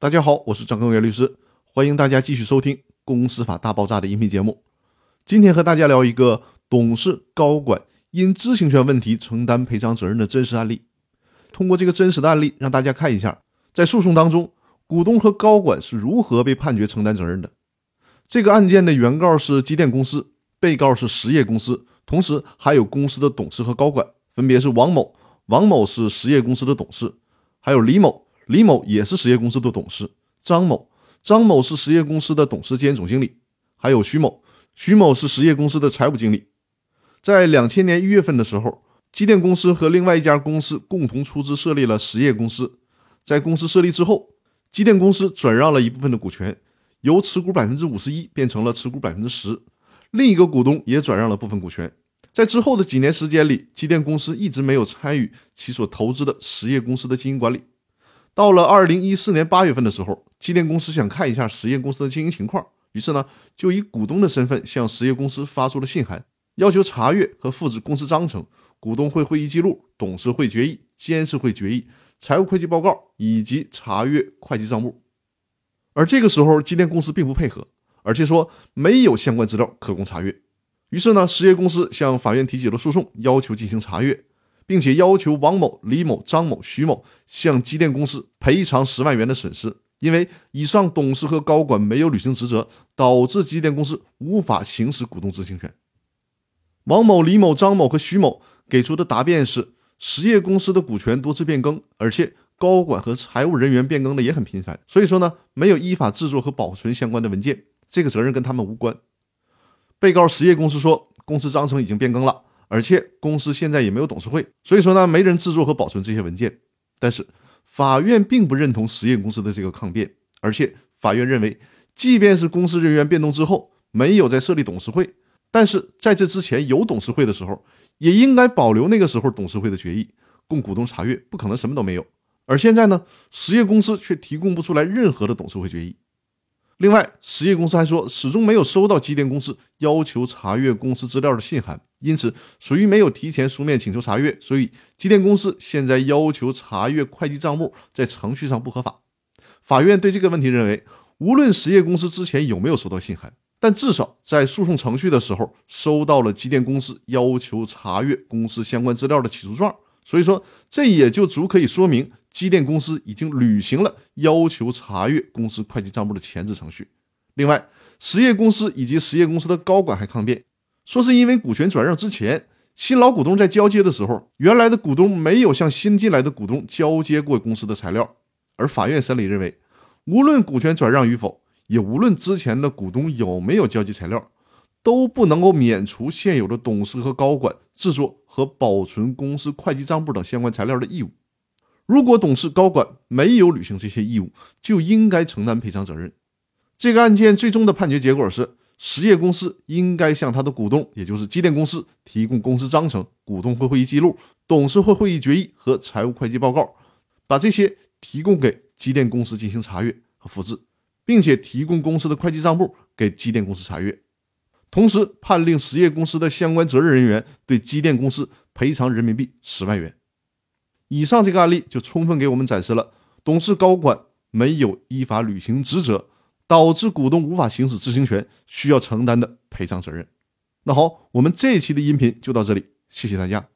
大家好，我是张根元律师，欢迎大家继续收听《公司法大爆炸》的音频节目。今天和大家聊一个董事、高管因知情权问题承担赔偿责任的真实案例。通过这个真实的案例，让大家看一下，在诉讼当中，股东和高管是如何被判决承担责任的。这个案件的原告是机电公司，被告是实业公司，同时还有公司的董事和高管，分别是王某，王某是实业公司的董事，还有李某。李某也是实业公司的董事，张某，张某是实业公司的董事兼总经理，还有徐某，徐某是实业公司的财务经理。在两千年一月份的时候，机电公司和另外一家公司共同出资设立了实业公司。在公司设立之后，机电公司转让了一部分的股权，由持股百分之五十一变成了持股百分之十，另一个股东也转让了部分股权。在之后的几年时间里，机电公司一直没有参与其所投资的实业公司的经营管理。到了二零一四年八月份的时候，机电公司想看一下实业公司的经营情况，于是呢，就以股东的身份向实业公司发出了信函，要求查阅和复制公司章程、股东会会议记录、董事会决议、监事会决议、财务会计报告以及查阅会计账目。而这个时候，机电公司并不配合，而且说没有相关资料可供查阅。于是呢，实业公司向法院提起了诉讼，要求进行查阅。并且要求王某、李某、张某、徐某向机电公司赔偿十万元的损失，因为以上董事和高管没有履行职责，导致机电公司无法行使股东知情权。王某、李某、张某和徐某给出的答辩是：实业公司的股权多次变更，而且高管和财务人员变更的也很频繁，所以说呢，没有依法制作和保存相关的文件，这个责任跟他们无关。被告实业公司说，公司章程已经变更了。而且公司现在也没有董事会，所以说呢，没人制作和保存这些文件。但是法院并不认同实业公司的这个抗辩，而且法院认为，即便是公司人员变动之后没有再设立董事会，但是在这之前有董事会的时候，也应该保留那个时候董事会的决议供股东查阅，不可能什么都没有。而现在呢，实业公司却提供不出来任何的董事会决议。另外，实业公司还说，始终没有收到机电公司要求查阅公司资料的信函，因此属于没有提前书面请求查阅。所以，机电公司现在要求查阅会计账目，在程序上不合法。法院对这个问题认为，无论实业公司之前有没有收到信函，但至少在诉讼程序的时候收到了机电公司要求查阅公司相关资料的起诉状。所以说，这也就足可以说明。机电公司已经履行了要求查阅公司会计账簿的前置程序。另外，实业公司以及实业公司的高管还抗辩，说是因为股权转让之前，新老股东在交接的时候，原来的股东没有向新进来的股东交接过公司的材料。而法院审理认为，无论股权转让与否，也无论之前的股东有没有交接材料，都不能够免除现有的董事和高管制作和保存公司会计账簿等相关材料的义务。如果董事、高管没有履行这些义务，就应该承担赔偿责任。这个案件最终的判决结果是，实业公司应该向他的股东，也就是机电公司，提供公司章程、股东会会议记录、董事会会议决议和财务会计报告，把这些提供给机电公司进行查阅和复制，并且提供公司的会计账簿给机电公司查阅。同时，判令实业公司的相关责任人员对机电公司赔偿人民币十万元。以上这个案例就充分给我们展示了董事高管没有依法履行职责，导致股东无法行使知情权，需要承担的赔偿责任。那好，我们这一期的音频就到这里，谢谢大家。